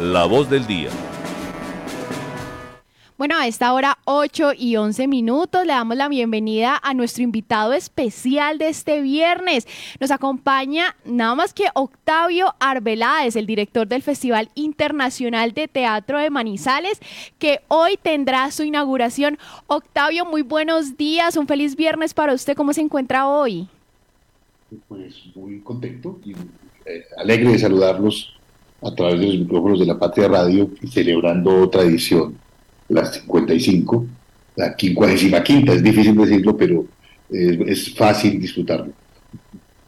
La voz del día. Bueno, a esta hora 8 y 11 minutos le damos la bienvenida a nuestro invitado especial de este viernes. Nos acompaña nada más que Octavio Arbeláez, el director del Festival Internacional de Teatro de Manizales, que hoy tendrá su inauguración. Octavio, muy buenos días, un feliz viernes para usted. ¿Cómo se encuentra hoy? Pues muy contento y eh, alegre de saludarlos a través de los micrófonos de la Patria Radio y celebrando otra edición la 55, la 55, es difícil decirlo, pero es, fácil disfrutarlo.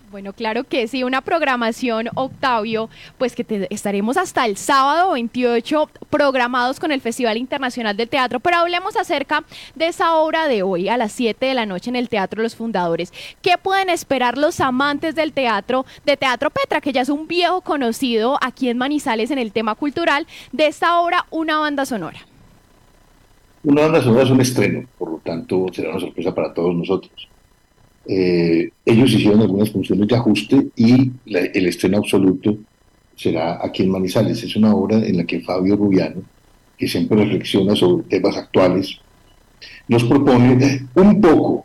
Bueno, claro que sí, una programación, Octavio, pues que estaremos hasta el sábado 28 programados con el Festival Internacional de Teatro, pero hablemos acerca de esa obra de hoy a las 7 de la noche en el Teatro Los Fundadores. ¿Qué pueden esperar los amantes del teatro, de Teatro Petra, que ya es un viejo conocido aquí en Manizales en el tema cultural, de esta obra, una banda sonora? Una banda sonora es un estreno, por lo tanto será una sorpresa para todos nosotros. Eh, ellos hicieron algunas funciones de ajuste y el estreno absoluto será aquí en Manizales. Es una obra en la que Fabio Rubiano, que siempre reflexiona sobre temas actuales, nos propone un poco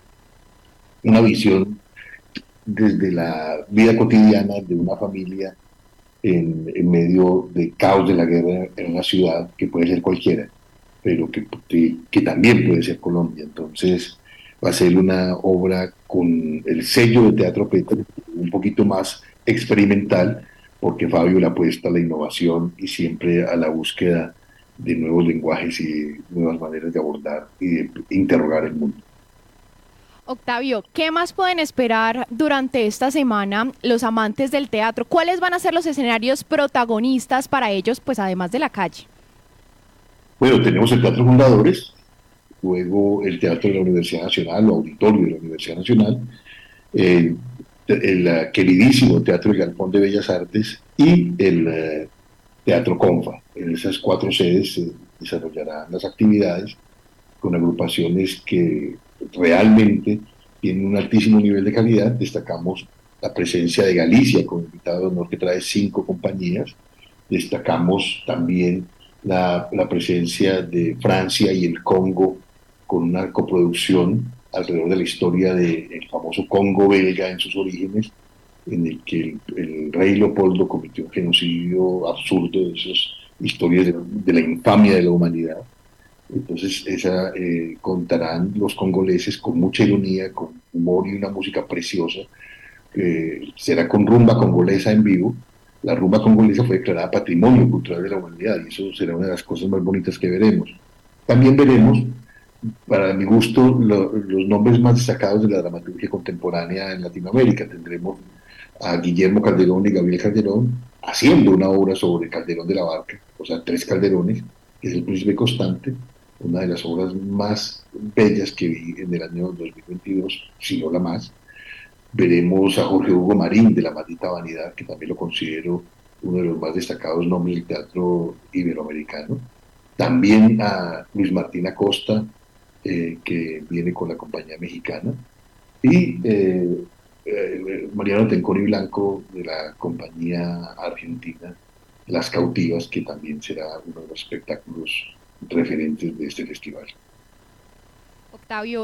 una visión desde la vida cotidiana de una familia en, en medio del caos de la guerra en una ciudad que puede ser cualquiera pero que, que, también puede ser Colombia. Entonces va a ser una obra con el sello de Teatro Petra, un poquito más experimental, porque Fabio le apuesta a la innovación y siempre a la búsqueda de nuevos lenguajes y nuevas maneras de abordar y de interrogar el mundo. Octavio, ¿qué más pueden esperar durante esta semana los amantes del teatro? ¿Cuáles van a ser los escenarios protagonistas para ellos, pues además de la calle? Bueno, tenemos el Teatro Fundadores, luego el Teatro de la Universidad Nacional, o Auditorio de la Universidad Nacional, el, eh, queridísimo Teatro Galpón de Bellas Artes y el eh, Teatro Confa. En esas cuatro sedes se desarrollarán las actividades con agrupaciones que realmente tienen un altísimo nivel de calidad. Destacamos la presencia de Galicia con invitado de honor que trae cinco compañías. Destacamos también la, presencia de Francia y el Congo con una coproducción alrededor de la historia del famoso Congo belga en sus orígenes, en el que el, rey Leopoldo cometió un genocidio absurdo de esas historias de, la infamia de la humanidad. Entonces, esa eh, contarán los congoleses con mucha ironía, con humor y una música preciosa. será con rumba congolesa en vivo, la rumba congolesa fue declarada Patrimonio Cultural de la Humanidad y eso será una de las cosas más bonitas que veremos. También veremos, para mi gusto, los nombres más destacados de la dramaturgia contemporánea en Latinoamérica. Tendremos a Guillermo Calderón y Gabriel Calderón haciendo una obra sobre Calderón de la Barca, o sea, tres Calderones, que es el príncipe constante, una de las obras más bellas que vi en el año 2022, si no la más. Veremos a Jorge Hugo Marín de La Maldita Vanidad, que también lo considero uno de los más destacados nombres del teatro iberoamericano. También a Luis Martín Acosta, eh, que viene con la compañía mexicana. Y eh, eh, Mariano Tenconi Blanco de la compañía argentina Las Cautivas, que también será uno de los espectáculos referentes de este festival.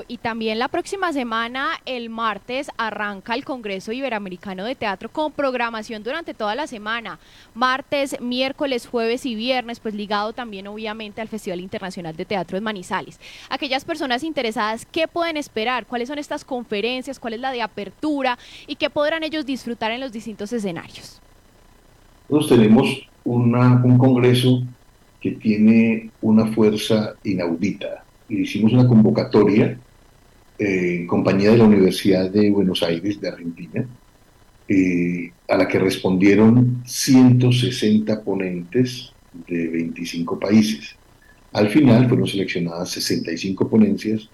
Y también la próxima semana, el martes, arranca el Congreso Iberoamericano de Teatro con programación durante toda la semana. Martes, miércoles, jueves y viernes, pues ligado también obviamente al Festival Internacional de Teatro de Manizales. Aquellas personas interesadas, ¿qué pueden esperar? ¿Cuáles son estas conferencias? ¿Cuál es la de apertura? ¿Y qué podrán ellos disfrutar en los distintos escenarios? Nosotros tenemos un congreso que tiene una fuerza inaudita hicimos una convocatoria eh, en compañía de la Universidad de Buenos Aires, de Argentina, eh, a la que respondieron 160 ponentes de 25 países. Al final fueron seleccionadas 65 ponencias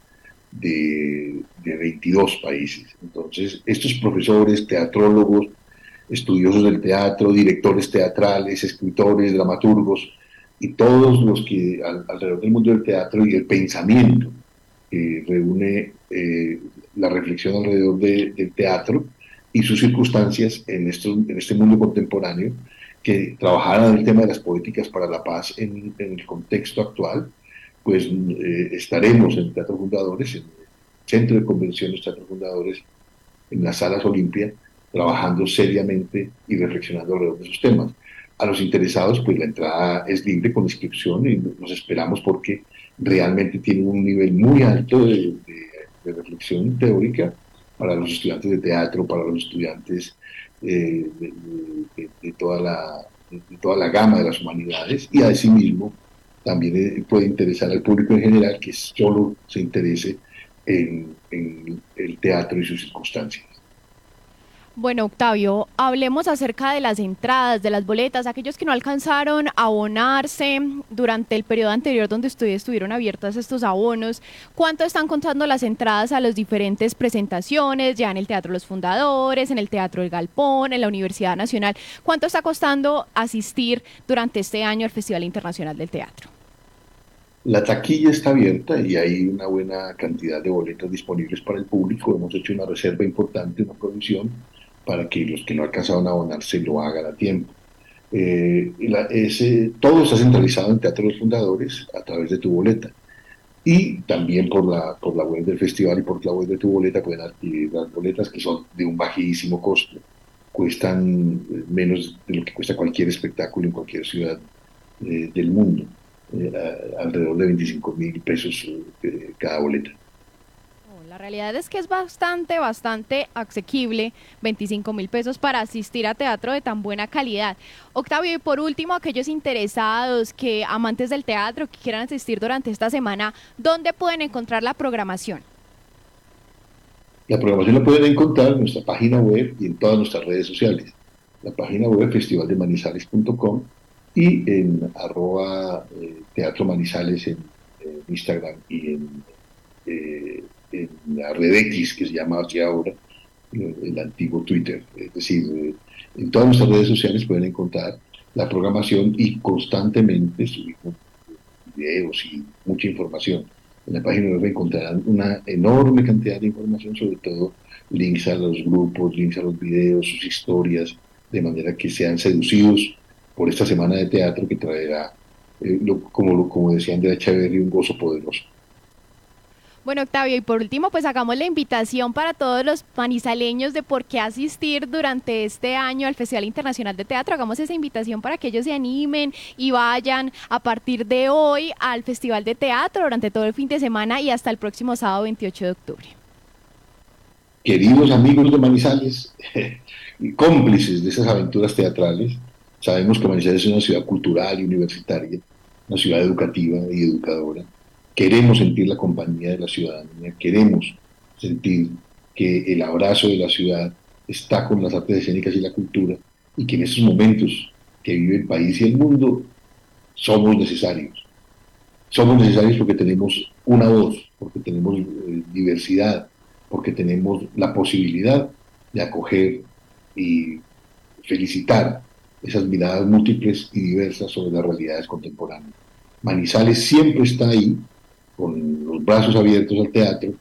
de, de 22 países. Entonces, estos profesores, teatrólogos, estudiosos del teatro, directores teatrales, escritores, dramaturgos, y todos los que alrededor del mundo del teatro y el pensamiento que reúne eh, la reflexión alrededor del teatro y sus circunstancias en, en este mundo contemporáneo, que trabajaran el tema de las políticas para la paz en, el contexto actual, pues eh, estaremos en Teatro Fundadores, en el Centro de Convenciones Teatro Fundadores, en las salas Olimpia, trabajando seriamente y reflexionando alrededor de esos temas. A los interesados, pues la entrada es libre con inscripción y nos esperamos porque realmente tiene un nivel muy alto de, reflexión teórica para los estudiantes de teatro, para los estudiantes eh, de, toda la, toda la gama de las humanidades y asimismo también eh, puede interesar al público en general que solo se interese en el teatro y sus circunstancias. Bueno, Octavio, hablemos acerca de las entradas, de las boletas, aquellos que no alcanzaron a abonarse durante el periodo anterior donde estuvieron abiertos estos abonos. ¿Cuánto están contando las entradas a las diferentes presentaciones, ya en el Teatro Los Fundadores, en el Teatro El Galpón, en la Universidad Nacional? ¿Cuánto está costando asistir durante este año al Festival Internacional del Teatro? La taquilla está abierta y hay una buena cantidad de boletas disponibles para el público. Hemos hecho una reserva importante, una provisión para que los que no alcanzaron a abonarse lo hagan a tiempo. Eh, todo está centralizado en Teatro de los Fundadores a través de tu boleta. Y también por la, por la web del festival y por la web de tu boleta pueden adquirir las boletas que son de un bajísimo costo. Cuestan menos de lo que cuesta cualquier espectáculo en cualquier ciudad eh, del mundo. Eh, alrededor de 25 mil pesos cada boleta. La realidad es que es bastante, bastante asequible, 25 mil pesos para asistir a teatro de tan buena calidad. Octavio, y por último, aquellos interesados, que amantes del teatro, que quieran asistir durante esta semana, ¿dónde pueden encontrar la programación? La programación la pueden encontrar en nuestra página web y en todas nuestras redes sociales. La página web festivaldemanizales.com y en arroba eh, teatro manizales en, Instagram y en eh, en la red X, que se llama así ahora, eh, el antiguo Twitter. Es decir, eh, en todas nuestras redes sociales pueden encontrar la programación y constantemente subimos videos y mucha información. En la página web encontrarán una enorme cantidad de información, sobre todo links a los grupos, links a los videos, sus historias, de manera que sean seducidos por esta semana de teatro que traerá, eh, como, como decía Andrea Echeverry, un gozo poderoso. Bueno, Octavio, y por último, pues hagamos la invitación para todos los manizaleños de por qué asistir durante este año al Festival Internacional de Teatro. Hagamos esa invitación para que ellos se animen y vayan a partir de hoy al Festival de Teatro durante todo el fin de semana y hasta el próximo sábado 28 de octubre. Queridos amigos de Manizales y cómplices de esas aventuras teatrales, sabemos que Manizales es una ciudad cultural y universitaria, una ciudad educativa y educadora Queremos sentir la compañía de la ciudadanía, queremos sentir que el abrazo de la ciudad está con las artes escénicas y la cultura y que en esos momentos que vive el país y el mundo somos necesarios. Somos necesarios porque tenemos una voz, porque tenemos eh, diversidad, porque tenemos la posibilidad de acoger y felicitar esas miradas múltiples y diversas sobre las realidades contemporáneas. Manizales siempre está ahí con los brazos abiertos al teatro